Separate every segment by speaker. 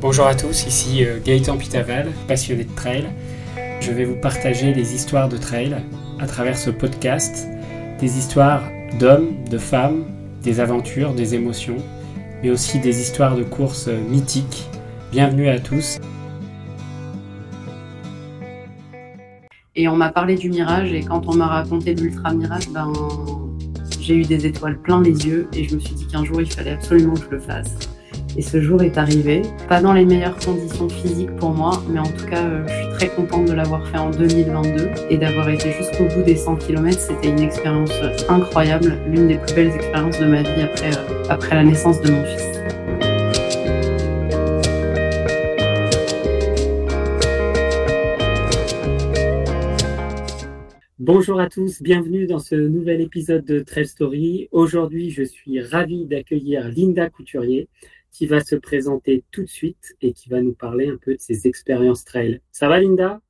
Speaker 1: Bonjour à tous, ici euh, Gaëtan Pitaval, passionné de trail. Je vais vous partager des histoires de trail à travers ce podcast, des histoires d'hommes, de femmes, des aventures, des émotions, mais aussi des histoires de courses euh, mythiques. Bienvenue à tous.
Speaker 2: Et on m'a parlé du mirage et quand on m'a raconté l'ultra mirage, ben, j'ai eu des étoiles plein les yeux et je me suis dit qu'un jour il fallait absolument que je le fasse. Et ce jour est arrivé, pas dans les meilleures conditions physiques pour moi, mais en tout cas, euh, je suis très contente de l'avoir fait en 2022 et d'avoir été jusqu'au bout des 100 km. C'était une expérience incroyable, l'une des plus belles expériences de ma vie après, euh, après la naissance de mon fils.
Speaker 1: Bonjour à tous, bienvenue dans ce nouvel épisode de Trail Story. Aujourd'hui, je suis ravi d'accueillir Linda Couturier qui va se présenter tout de suite et qui va nous parler un peu de ses expériences trail. Ça va Linda?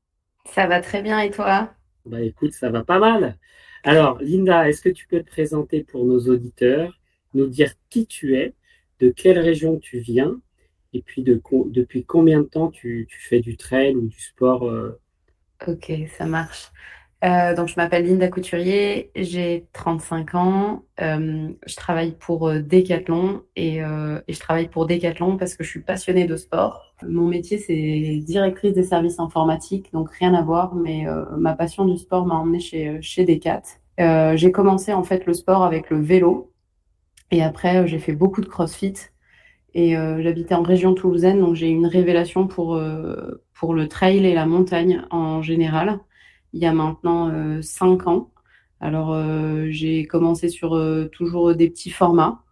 Speaker 2: Ça va très bien et toi?
Speaker 1: Bah écoute, ça va pas mal. Alors Linda, est-ce que tu peux te présenter pour nos auditeurs, nous dire qui tu es, de quelle région tu viens et puis de, depuis combien de temps tu, fais du trail ou du sport euh?
Speaker 2: Ok, ça marche. Euh, donc, je m'appelle Linda Couturier, j'ai 35 ans, euh, je travaille pour euh, Decathlon et, et, je travaille pour Decathlon parce que je suis passionnée de sport. Mon métier, c'est directrice des services informatiques, donc rien à voir, mais ma passion du sport m'a emmenée chez, chez Decat. j'ai commencé en fait le sport avec le vélo et après, j'ai fait beaucoup de crossfit et j'habitais en région toulousaine, donc j'ai eu une révélation pour, pour le trail et la montagne en général il y a maintenant euh, cinq ans. Alors, euh, j'ai commencé sur euh, toujours des petits formats.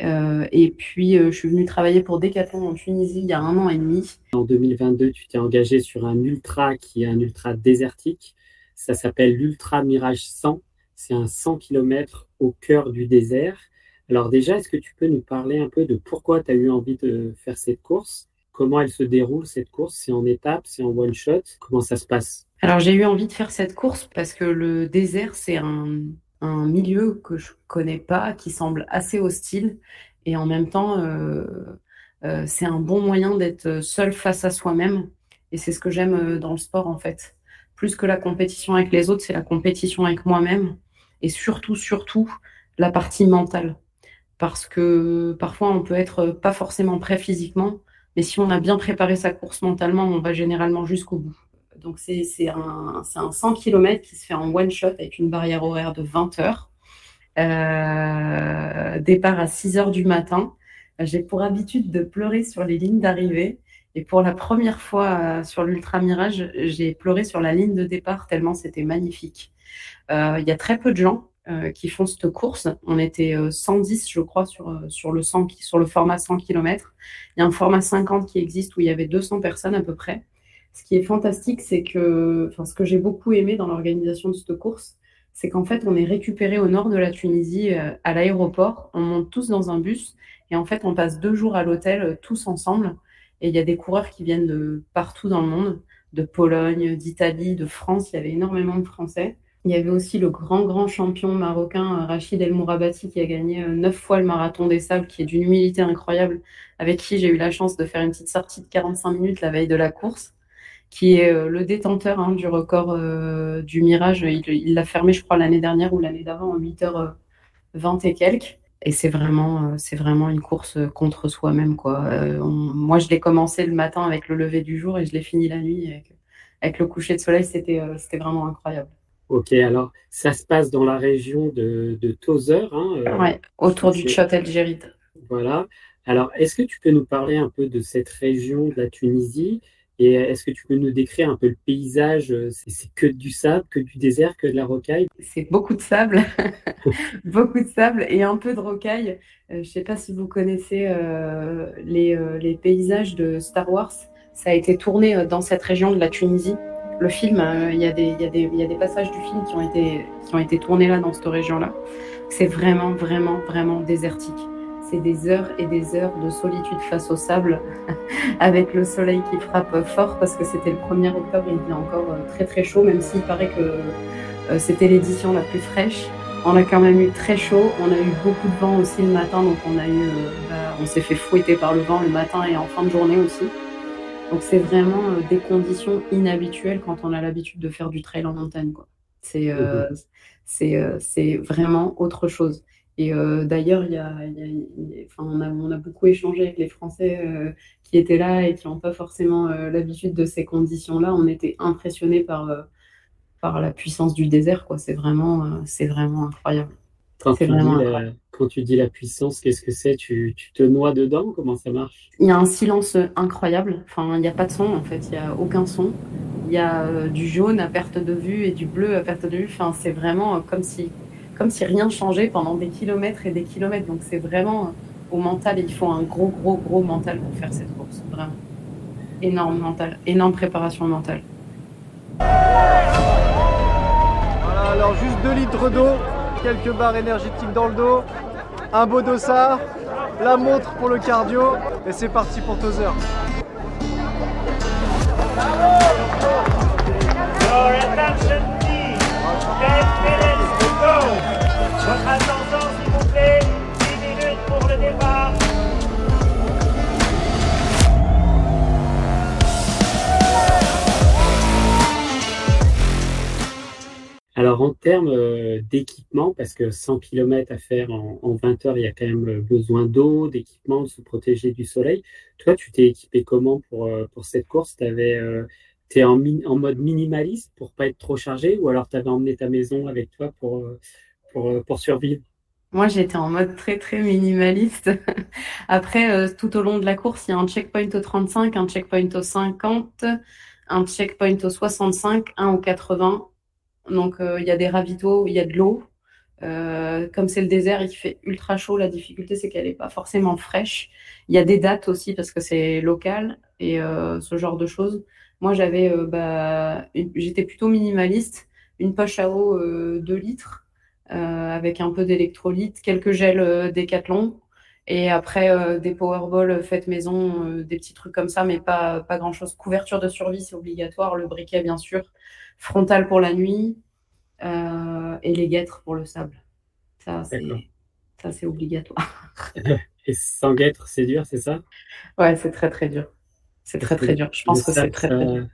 Speaker 2: et puis, je suis venue travailler pour Decathlon en Tunisie il y a un an et demi.
Speaker 1: En 2022, tu t'es engagé sur un ultra qui est un ultra désertique. Ça s'appelle l'Ultra Mirage 100. C'est un 100 km au cœur du désert. Alors déjà, est-ce que tu peux nous parler un peu de pourquoi tu as eu envie de faire cette course? Comment elle se déroule, cette course? C'est en étapes C'est en one-shot Comment ça se passe?
Speaker 2: Alors j'ai eu envie de faire cette course parce que le désert, c'est un, milieu que je connais pas, qui semble assez hostile. Et en même temps, euh, euh, c'est un bon moyen d'être seul face à soi-même. Et c'est ce que j'aime euh, dans le sport, en fait. Plus que la compétition avec les autres, c'est la compétition avec moi-même. Et surtout, surtout, la partie mentale. Parce que parfois, on peut être pas forcément prêt physiquement, mais si on a bien préparé sa course mentalement, on va généralement jusqu'au bout. Donc, c'est un, un, 100 km qui se fait en one shot avec une barrière horaire de 20 heures. Euh, départ à 6 heures du matin. J'ai pour habitude de pleurer sur les lignes d'arrivée. Et pour la première fois euh, sur l'Ultra Mirage, j'ai pleuré sur la ligne de départ tellement c'était magnifique. Euh, il y a très peu de gens qui font cette course. On était 110, je crois, sur, sur, le 100, sur le format 100 km. Il y a un format 50 qui existe où il y avait 200 personnes à peu près. Ce qui est fantastique, c'est que, enfin, ce que j'ai beaucoup aimé dans l'organisation de cette course, c'est qu'en fait, on est récupéré au nord de la Tunisie, euh, à l'aéroport. On monte tous dans un bus et en fait, on passe deux jours à l'hôtel euh, tous ensemble. Et il y a des coureurs qui viennent de partout dans le monde, de Pologne, d'Italie, de France. Il y avait énormément de Français. Il y avait aussi le grand, grand champion marocain euh, Rachid El Mourabati qui a gagné neuf fois le marathon des sables, qui est d'une humilité incroyable, avec qui j'ai eu la chance de faire une petite sortie de 45 minutes la veille de la course qui est euh, le détenteur hein, du record euh, du Mirage. Il l'a fermé, je crois, l'année dernière ou l'année d'avant, en 8h20 euh, et quelques. Et c'est vraiment, c'est vraiment une course contre soi-même. quoi. moi, je l'ai commencé le matin avec le lever du jour et je l'ai fini la nuit avec, le coucher de soleil. C'était, c'était vraiment incroyable.
Speaker 1: Ok, alors ça se passe dans la région de, de Tozer.
Speaker 2: Hein, ouais, autour du El
Speaker 1: Voilà. Alors, est-ce que tu peux nous parler un peu de cette région de la Tunisie et est-ce que tu peux nous décrire un peu le paysage C'est que du sable, que du désert, que de la rocaille?
Speaker 2: C'est beaucoup de sable, beaucoup de sable et un peu de rocaille. Euh, je ne sais pas si vous connaissez euh, les, euh, les, paysages de Star Wars. Ça a été tourné dans cette région de la Tunisie. Le film, il y, y, y, y, a des passages du film qui ont été, qui ont été tournés là, dans cette région-là. C'est vraiment, vraiment, vraiment désertique c'est des heures et des heures de solitude face au sable, avec le soleil qui frappe fort parce que c'était le 1er octobre, il était encore euh, très très chaud, même s'il paraît que euh, c'était l'édition la plus fraîche. On a quand même eu très chaud, on a eu beaucoup de vent aussi le matin, donc on a eu, euh, bah, on s'est fait fouetter par le vent le matin et en fin de journée aussi. Donc c'est vraiment des conditions inhabituelles quand on a l'habitude de faire du trail en montagne. C'est mmh c'est vraiment autre chose. Et d'ailleurs, il y a, enfin, on, a, on, a, beaucoup échangé avec les Français qui étaient là et qui n'ont pas forcément l'habitude de ces conditions-là. On était impressionnés par, par la puissance du désert. C'est vraiment, c'est vraiment incroyable.
Speaker 1: Quand tu, la, quand tu, dis la, puissance, qu'est-ce que c'est? Tu, tu, te noies dedans? Comment ça marche?
Speaker 2: Il y a un silence incroyable. Enfin, il n'y a pas de son en fait. Il n'y a aucun son. Il y a du jaune à perte de vue et du bleu à perte de vue. Enfin, c'est vraiment comme si comme si rien changeait pendant des kilomètres et des kilomètres. Donc c'est vraiment euh, au mental, il faut un gros, gros, gros mental pour faire cette course. Vraiment. Énorme mental, énorme préparation mentale.
Speaker 3: Voilà, alors juste 2 litres d'eau, quelques barres énergétiques dans le dos, un beau dossard, la montre pour le cardio, et c'est parti pour Tozer. Votre
Speaker 1: En termes euh, d'équipement, parce que 100 km à faire en, 20 heures, il y a quand même euh, besoin d'eau, d'équipement, de se protéger du soleil. Toi, tu t'es équipé comment pour, euh, pour cette course? Tu es en, mode minimaliste pour pas être trop chargé ou alors tu avais emmené ta maison avec toi pour, euh, pour, survivre?
Speaker 2: Moi, j'étais en mode très très minimaliste. Après, euh, tout au long de la course, il y a un checkpoint au 35, un checkpoint au 50, un checkpoint au 65, un au 80. Donc, euh, il y a des ravitaux, il y a de l'eau. comme c'est le désert, il fait ultra chaud. La difficulté, c'est qu'elle n'est pas forcément fraîche. Il y a des dates aussi parce que c'est local et ce genre de choses. Moi, j'avais, bah, j'étais plutôt minimaliste. Une poche à eau 2 litres euh, avec un peu d'électrolyte, quelques gels euh, décathlon. Et après, euh, des powerballs faites maison, des petits trucs comme ça, mais pas, pas grand-chose. Couverture de survie, c'est obligatoire. Le briquet, bien sûr. Frontal pour la nuit. et les guêtres pour le sable. Ça, c'est obligatoire.
Speaker 1: et sans guêtres, c'est dur, c'est ça?
Speaker 2: Ouais, c'est très très dur. C'est très très dur. Je pense que c'est très, très dur.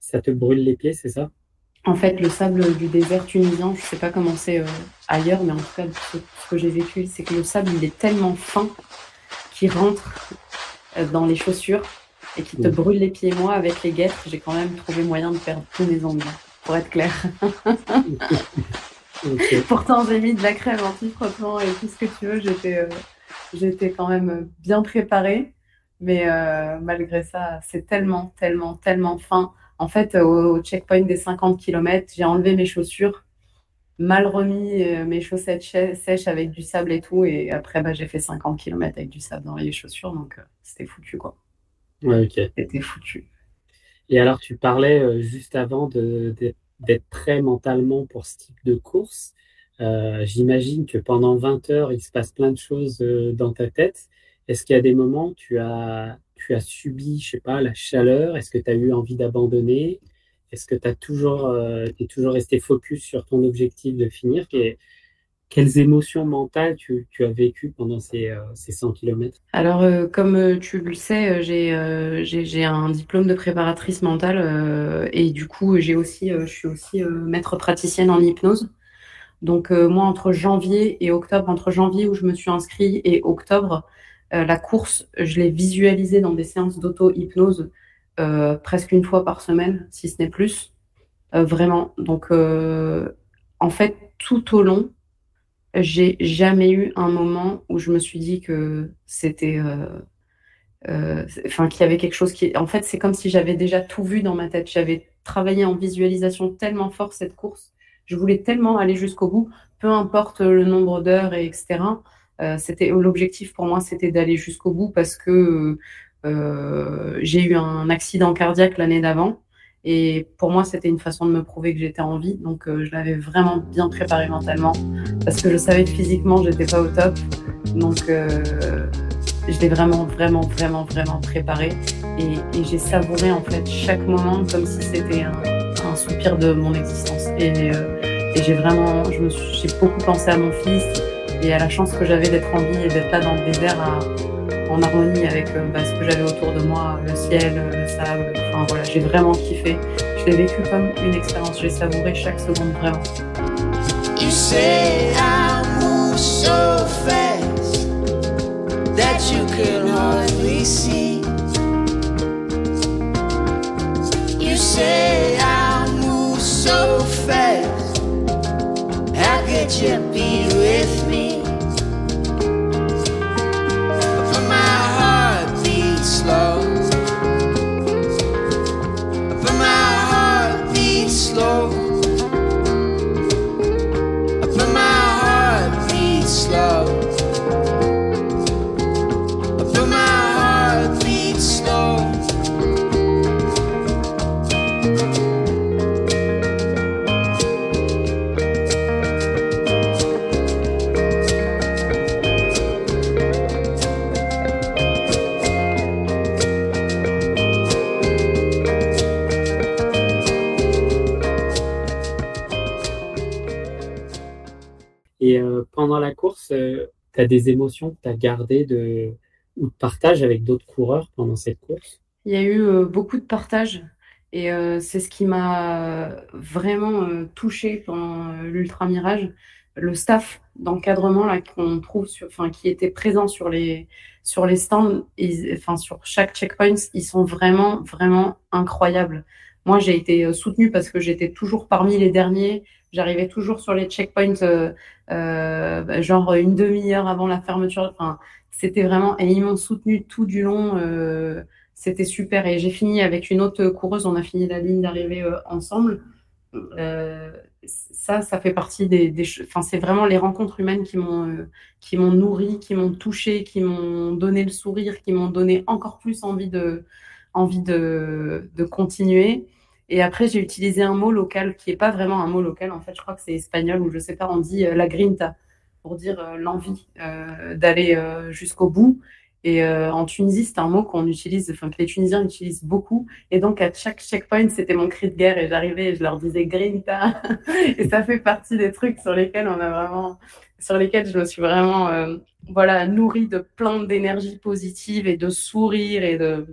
Speaker 1: Ça te brûle les pieds, c'est ça?
Speaker 2: En fait, le sable du désert tunisien, je ne sais pas comment c'est euh, ailleurs, mais en tout cas, ce, que j'ai vécu, c'est que le sable, il est tellement fin qu'il rentre euh, dans les chaussures et qui te brûle les pieds. Moi, avec les guêtres, j'ai quand même trouvé moyen de perdre tous mes ongles, pour être clair. Pourtant, j'ai mis de la crème anti-frottement et tout ce que tu veux. J'étais, euh, j'étais quand même bien préparée. Mais malgré ça, c'est tellement, tellement, tellement fin en fait, au, checkpoint des 50 km, j'ai enlevé mes chaussures, mal remis euh, mes chaussettes sèches avec du sable et tout. Et après, bah, j'ai fait 50 km avec du sable dans les chaussures. Donc, euh, c'était foutu, quoi.
Speaker 1: Ouais, ok.
Speaker 2: C'était foutu.
Speaker 1: Et alors, tu parlais euh, juste avant d'être prêt mentalement pour ce type de course. J'imagine que pendant 20 heures, il se passe plein de choses dans ta tête. Est-ce qu'il y a des moments où tu as tu as subi, je sais pas, la chaleur? Est-ce que tu as eu envie d'abandonner? Est-ce que tu as toujours, euh, es toujours resté focus sur ton objectif de finir? Quelles émotions mentales tu, as vécues pendant ces, 100 euh, km
Speaker 2: Alors, euh, comme tu le sais, j'ai un diplôme de préparatrice mentale et du coup, j'ai aussi, je suis aussi maître praticienne en hypnose. Donc, moi, entre janvier et octobre, entre janvier où je me suis inscrite et octobre, euh, la course, je l'ai visualisée dans des séances d'auto-hypnose euh, presque une fois par semaine, si ce n'est plus. Euh, vraiment. Donc, en fait, tout au long, j'ai jamais eu un moment où je me suis dit que c'était. Enfin, qu'il y avait quelque chose qui. En fait, c'est comme si j'avais déjà tout vu dans ma tête. J'avais travaillé en visualisation tellement fort cette course. Je voulais tellement aller jusqu'au bout, peu importe le nombre d'heures et etc. Euh, c'était l'objectif pour moi, c'était d'aller jusqu'au bout parce que euh, j'ai eu un accident cardiaque l'année d'avant. Et pour moi, c'était une façon de me prouver que j'étais en vie. Donc, euh, je l'avais vraiment bien préparé mentalement parce que je savais que physiquement, j'étais pas au top. Donc, je l'ai vraiment, vraiment, vraiment, vraiment préparé. Et, j'ai savouré en fait chaque moment comme si c'était un, soupir de mon existence. Et, et j'ai vraiment, j'ai beaucoup pensé à mon fils et à la chance que j'avais d'être en vie et d'être là dans le désert à, en harmonie avec bah, ce que j'avais autour de moi, le ciel, le sable. Enfin voilà, j'ai vraiment kiffé. Je l'ai vécu comme une expérience. J'ai savouré chaque seconde vraiment. You say I move so fast that you can hardly see. You say I move so fast. How could you be with me? Slow.
Speaker 1: Course, tu as des émotions que tu as gardées de, ou de partage avec d'autres coureurs pendant cette course?
Speaker 2: Il y a eu euh, beaucoup de partage et euh, c'est ce qui m'a vraiment euh, touché pendant euh, l'Ultra Mirage. Le staff d'encadrement qu'on trouve, sur, enfin qui était présent sur les sur les stands, enfin sur chaque checkpoint, ils sont vraiment vraiment incroyables. Moi, j'ai été euh, soutenue parce que j'étais toujours parmi les derniers. J'arrivais toujours sur les checkpoints, euh, euh, bah, genre une demi-heure avant la fermeture. Enfin, c'était vraiment et ils m'ont soutenue tout du long. euh, c'était super. Et j'ai fini avec une autre coureuse. On a fini la ligne d'arrivée ensemble. Ça, ça fait partie des, des Enfin, c'est vraiment les rencontres humaines qui m'ont qui m'ont nourri, qui m'ont touché, qui m'ont donné le sourire, qui m'ont donné encore plus envie de envie de, de continuer. Et après, j'ai utilisé un mot local qui est pas vraiment un mot local. En fait, je crois que c'est espagnol ou je sais pas. On dit euh, la grinta pour dire euh, l'envie euh, d'aller jusqu'au bout. Et en Tunisie, c'est un mot qu'on utilise, enfin que les Tunisiens utilisent beaucoup. Et donc à chaque checkpoint, c'était mon cri de guerre et j'arrivais et je leur disais Grinta. et ça fait partie des trucs sur lesquels on a vraiment, sur lesquels je me suis vraiment, voilà, nourrie de plein d'énergie positive et de sourire et de,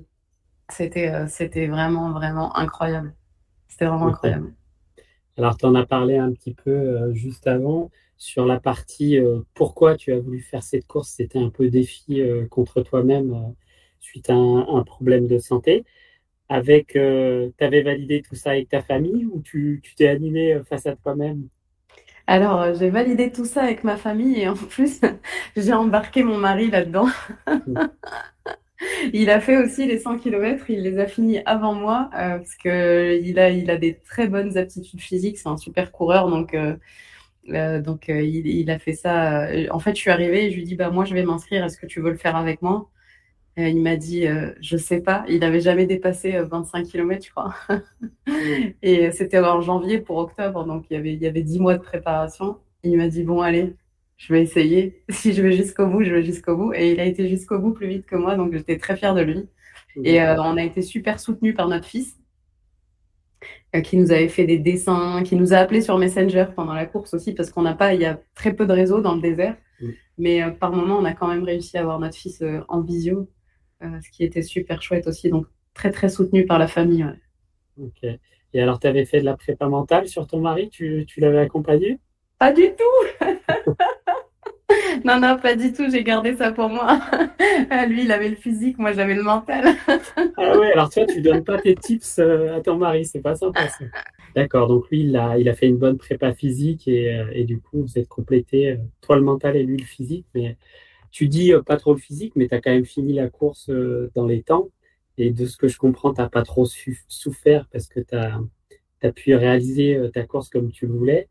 Speaker 2: c'était, c'était vraiment, vraiment incroyable. C'était vraiment incroyable.
Speaker 1: Alors, tu en as parlé un petit peu euh, juste avant sur la partie euh, pourquoi tu as voulu faire cette course. C'était un peu défi euh, contre toi-même euh, suite à un, un problème de santé. Avec, tu avais validé tout ça avec ta famille ou tu t'es animé euh, face à toi-même?
Speaker 2: Alors, j'ai validé tout ça avec ma famille et en plus, j'ai embarqué mon mari là-dedans. Il a fait aussi les 100 km, il les a finis avant moi euh, parce que il a, il a des très bonnes aptitudes physiques, c'est un super coureur donc, euh, euh, donc il, il a fait ça. En fait, je suis arrivée et je lui dis bah moi je vais m'inscrire, est-ce que tu veux le faire avec moi? Et il m'a dit je sais pas, il avait jamais dépassé euh, 25 km je crois. Et c'était en janvier pour octobre, donc il y avait, il y avait 10 mois de préparation. Il m'a dit, bon, allez, je vais essayer. Si je vais jusqu'au bout, je vais jusqu'au bout. Et il a été jusqu'au bout plus vite que moi, donc j'étais très fière de lui. Et euh, on a été super soutenus par notre fils, euh, qui nous avait fait des dessins, qui nous a appelés sur Messenger pendant la course aussi, parce qu'on n'a pas, il y a très peu de réseaux dans le désert.
Speaker 1: Mm.
Speaker 2: Mais euh, par moment, on a quand même réussi à avoir notre fils en visio, ce qui était super chouette aussi. Donc très, très soutenu par la famille. ouais.
Speaker 1: Ok. Et alors, tu avais fait de la prépa mentale sur ton mari? Tu, tu l'avais accompagné?
Speaker 2: Pas du tout. Non, non, pas du tout. J'ai gardé ça pour moi. Ah, Lui, il avait le physique, moi, j'avais le mental.
Speaker 1: Ah ouais, alors toi, tu donnes pas tes tips euh, à ton mari, c'est pas sympa. D'accord, donc lui, il a, il a fait une bonne prépa physique et, euh, et du coup, vous êtes complété, euh, toi le mental et lui le physique. Mais tu dis pas trop le physique, mais tu as quand même fini la course dans les temps. Et de ce que je comprends, t'as pas trop souffert parce que tu as, pu réaliser ta course comme tu le voulais.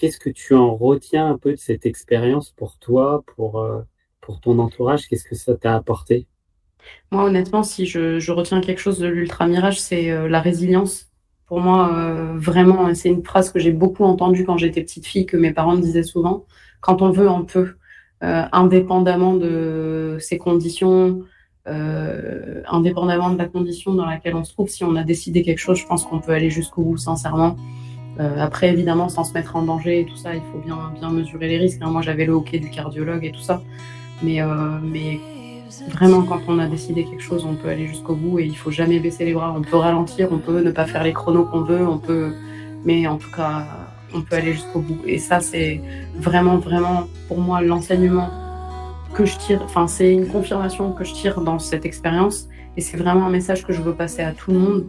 Speaker 1: Qu'est-ce que tu en retiens un peu de cette expérience pour toi, pour, euh, pour ton entourage? Qu'est-ce que ça t'a apporté?
Speaker 2: Moi, honnêtement, si je, retiens quelque chose de l'Ultra Mirage, c'est euh, la résilience. Pour moi, euh, vraiment, c'est une phrase que j'ai beaucoup entendue quand j'étais petite fille, que mes parents me disaient souvent. Quand on veut, on peut, indépendamment de ses conditions, indépendamment de la condition dans laquelle on se trouve. Si on a décidé quelque chose, je pense qu'on peut aller jusqu'au bout, sincèrement. Euh, après, évidemment, sans se mettre en danger et tout ça, il faut bien, bien mesurer les risques. hein. Moi, j'avais le hockey du cardiologue et tout ça. Mais, euh, mais Vraiment, quand on a décidé quelque chose, on peut aller jusqu'au bout et il faut jamais baisser les bras. On peut ralentir, on peut ne pas faire les chronos qu'on veut, on peut, mais en tout cas, on peut aller jusqu'au bout. Et ça, c'est vraiment, vraiment, pour moi, l'enseignement que je tire. Enfin, c'est une confirmation que je tire dans cette expérience. Et c'est vraiment un message que je veux passer à tout le monde.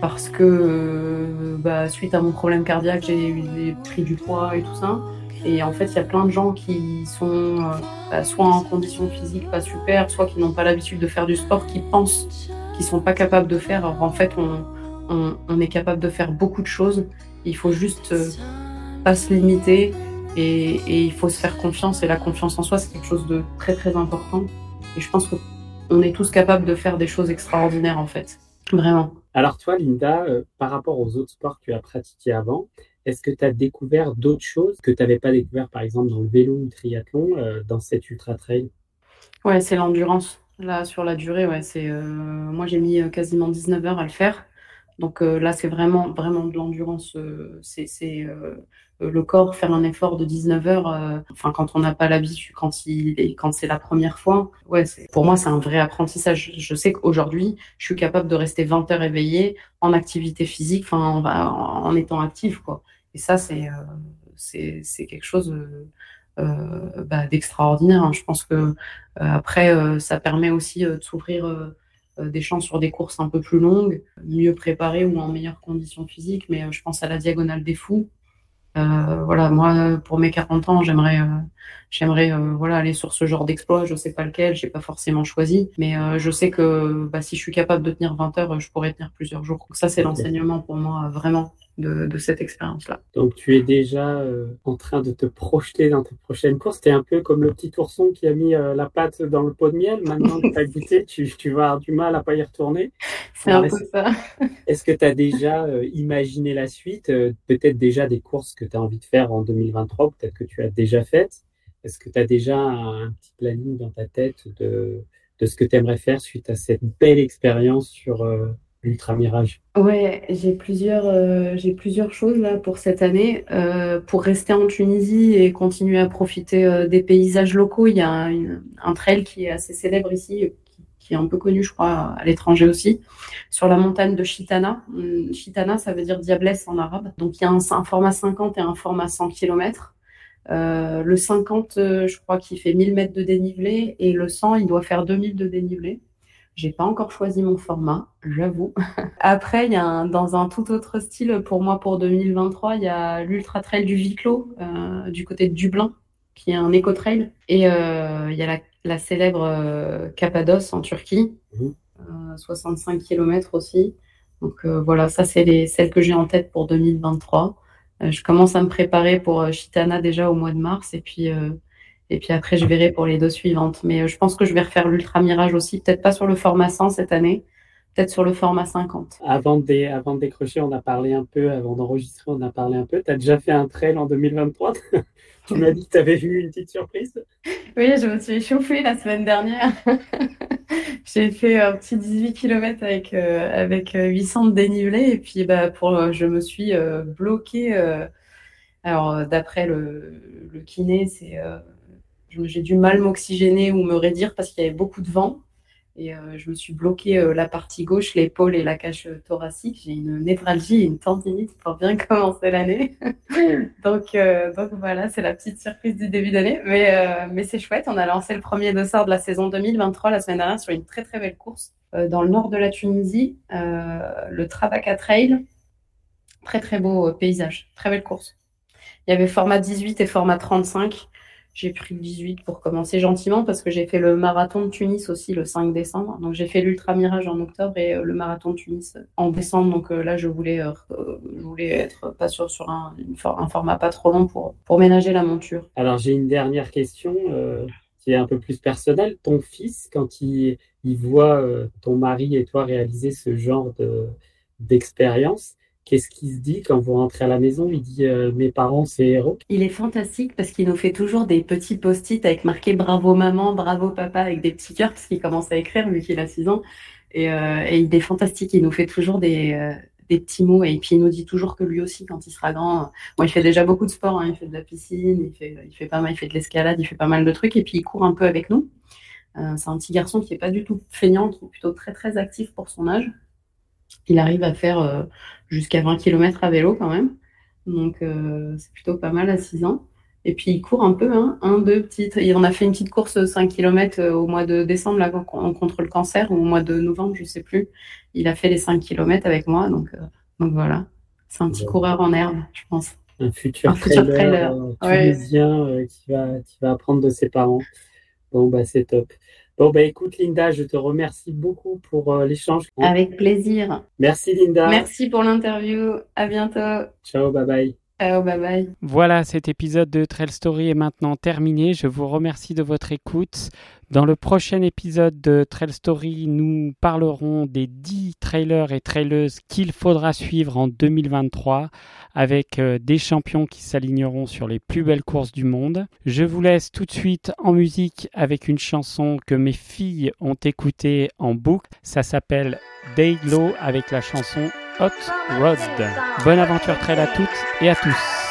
Speaker 2: Parce que, euh, bah, suite à mon problème cardiaque, j'ai pris du poids et tout ça. Et en fait, il y a plein de gens qui sont euh, bah, soit en condition physique pas super, soit qui n'ont pas l'habitude de faire du sport, qui pensent qu'ils sont pas capables de faire. Alors, en fait, on, on, on, est capable de faire beaucoup de choses. Il faut juste euh, pas se limiter et, et, il faut se faire confiance. Et la confiance en soi, c'est quelque chose de très très important. Et je pense qu'on est tous capables de faire des choses extraordinaires en fait. Vraiment.
Speaker 1: Alors toi, Linda, euh, par rapport aux autres sports que tu as pratiqués avant, est-ce que tu as découvert d'autres choses que tu n'avais pas découvert, par exemple, dans le vélo ou le triathlon, euh, dans cette ultra-trail
Speaker 2: Ouais, c'est l'endurance. Là, sur la durée, ouais, c'est, euh, moi, j'ai mis quasiment 19 heures à le faire. Donc euh, là, c'est vraiment, vraiment de l'endurance. Euh, c'est c'est, le corps faire un effort de 19 heures. enfin, quand on n'a pas l'habitude, quand, il, quand c'est la première fois, ouais, pour moi, c'est un vrai apprentissage. Je sais qu'aujourd'hui, je suis capable de rester 20 heures éveillée en activité physique, enfin, en, en, étant active, quoi. Et ça, c'est c'est c'est quelque chose euh, bah, d'extraordinaire. Hein. Je pense que euh, après, euh, ça permet aussi de s'ouvrir des chances sur des courses un peu plus longues, mieux préparées ou en meilleures conditions physiques. Mais je pense à la diagonale des fous. Euh, voilà, moi, pour mes 40 ans, j'aimerais, euh, j'aimerais, euh, voilà, aller sur ce genre d'exploit. Je sais pas lequel, j'ai pas forcément choisi, mais je sais que bah, si je suis capable de tenir 20 heures, je pourrais tenir plusieurs jours. Donc ça, c'est l'enseignement pour moi, vraiment de, de cette expérience-là.
Speaker 1: Donc tu es déjà euh, en train de te projeter dans tes prochaines courses. Tu es un peu comme le petit ourson qui a mis euh, la patte dans le pot de miel. Maintenant que tu as goûté, tu, tu, vas avoir du mal à pas y retourner.
Speaker 2: C'est un peu ça.
Speaker 1: Est-ce que tu as déjà euh, imaginé la suite Peut-être déjà des courses que tu as envie de faire en 2023, peut-être que tu as déjà faites? Est-ce que tu as déjà un, un, petit planning dans ta tête de, de ce que tu aimerais faire suite à cette belle expérience sur l'Ultra Mirage
Speaker 2: Ouais, j'ai plusieurs, euh, plusieurs choses là pour cette année. Euh, pour rester en Tunisie et continuer à profiter euh, des paysages locaux, il y a un, trail qui est assez célèbre ici, qui, est un peu connu, je crois, à l'étranger aussi, sur la montagne de Chitana. Hum, Chitana, ça veut dire diablesse en arabe. Donc il y a un, format 50 et un format 100 km. Le 50, euh, je crois qu'il fait 1000 mètres de dénivelé et le 100, il doit faire 2000 de dénivelé. J'ai pas encore choisi mon format, j'avoue. Après, il y a un, dans un tout autre style pour moi pour 2023, il y a l'Ultra Trail du Viclo euh, du côté de Dublin, qui est un éco-trail. Et euh, il y a la, la célèbre euh, Cappadoce en Turquie, mmh. 65 km aussi. Donc euh, voilà, ça c'est les celles que j'ai en tête pour 2023. Euh, je commence à me préparer pour Chitana déjà au mois de mars et puis et puis après, je verrai pour les deux suivantes. Mais euh, je pense que je vais refaire l'Ultra Mirage aussi. Peut-être pas sur le format 100 cette année, peut-être sur le format 50.
Speaker 1: Avant de, avant de décrocher, on a parlé un peu, avant d'enregistrer, on a parlé un peu. Tu as déjà fait un trail en 2023 Tu m'as dit que tu avais vu une petite surprise
Speaker 2: Oui, je me suis échauffée la semaine dernière. J'ai fait un petit 18 km avec, euh, avec 800 de dénivelé. Et puis, bah, pour, je me suis euh, bloquée. Euh, alors, d'après le, le kiné, c'est j'ai du mal m'oxygéner ou me raidir parce qu'il y avait beaucoup de vent. Et euh, je me suis bloqué euh, la partie gauche, l'épaule et la cage thoracique. J'ai une névralgie et une tendinite pour bien commencer l'année. donc, euh, donc voilà, c'est la petite surprise du début d'année. Mais, euh, mais c'est chouette. On a lancé le premier dossard de la saison 2023 la semaine dernière sur une très très belle course euh, dans le nord de la Tunisie, le Trabaka Trail. Très très beau paysage, très belle course. Il y avait format 18 et format 35. J'ai pris le 18 pour commencer gentiment parce que j'ai fait le marathon de Tunis aussi le 5 décembre. Donc j'ai fait l'Ultra Mirage en octobre et euh, le marathon de Tunis en décembre. Donc euh, là, je voulais, euh, je voulais être pas sur, sur un, format pas trop long pour, pour ménager la monture.
Speaker 1: Alors j'ai une dernière question qui est un peu plus personnelle. Ton fils, quand il, il voit ton mari et toi réaliser ce genre d'expérience, Qu'est-ce qu'il se dit quand vous rentrez à la maison? Il dit euh, mes parents c'est héros.
Speaker 2: Il est fantastique parce qu'il nous fait toujours des petits post-it avec marqué bravo maman, bravo papa avec des petits cœurs parce qu'il commence à écrire vu qu'il a 6 ans et, euh, et, il est fantastique. Il nous fait toujours des, euh, des petits mots et puis il nous dit toujours que lui aussi quand il sera grand, moi il fait déjà beaucoup de sport, hein, il fait de la piscine, il fait il fait pas mal, il fait de l'escalade, il fait pas mal de trucs et puis il court un peu avec nous. c'est un petit garçon qui est pas du tout feignant, plutôt très très actif pour son âge. Il arrive à faire jusqu'à 20 km à vélo quand même. Donc c'est plutôt pas mal à 6 ans. Et puis il court un peu, hein, un, deux petites. Et on a fait une petite course 5 km euh, au mois de décembre là, contre le cancer, ou au mois de novembre, je sais plus. Il a fait les 5 km avec moi, donc, euh, donc voilà. C'est un petit coureur en herbe, je pense.
Speaker 1: Un futur, trailer, euh, qui, va, qui va apprendre de ses parents. Bon, bah c'est top. Bon, bah écoute, Linda, je te remercie beaucoup pour l'échange.
Speaker 2: Avec plaisir.
Speaker 1: Merci, Linda.
Speaker 2: Merci pour l'interview. À bientôt.
Speaker 1: Ciao, bye bye.
Speaker 2: Ciao, bye bye.
Speaker 4: Voilà, cet épisode de Trail Story est maintenant terminé. Je vous remercie de votre écoute. Dans le prochain épisode de Trail Story, nous parlerons des 10 trailers et traileuses qu'il faudra suivre en 2023 avec euh, des champions qui s'aligneront sur les plus belles courses du monde. Je vous laisse tout de suite en musique avec une chanson que mes filles ont écoutée en boucle. Ça s'appelle Day Glow avec la chanson Hot Rod. Bonne aventure trail à toutes et à tous.